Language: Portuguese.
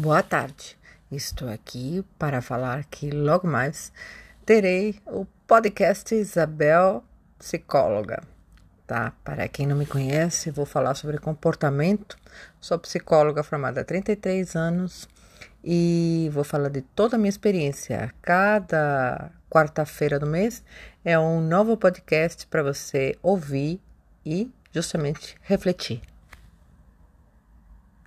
Boa tarde. Estou aqui para falar que logo mais terei o podcast Isabel Psicóloga, tá? Para quem não me conhece, vou falar sobre comportamento. Sou psicóloga formada há 33 anos e vou falar de toda a minha experiência. Cada quarta-feira do mês é um novo podcast para você ouvir e justamente refletir.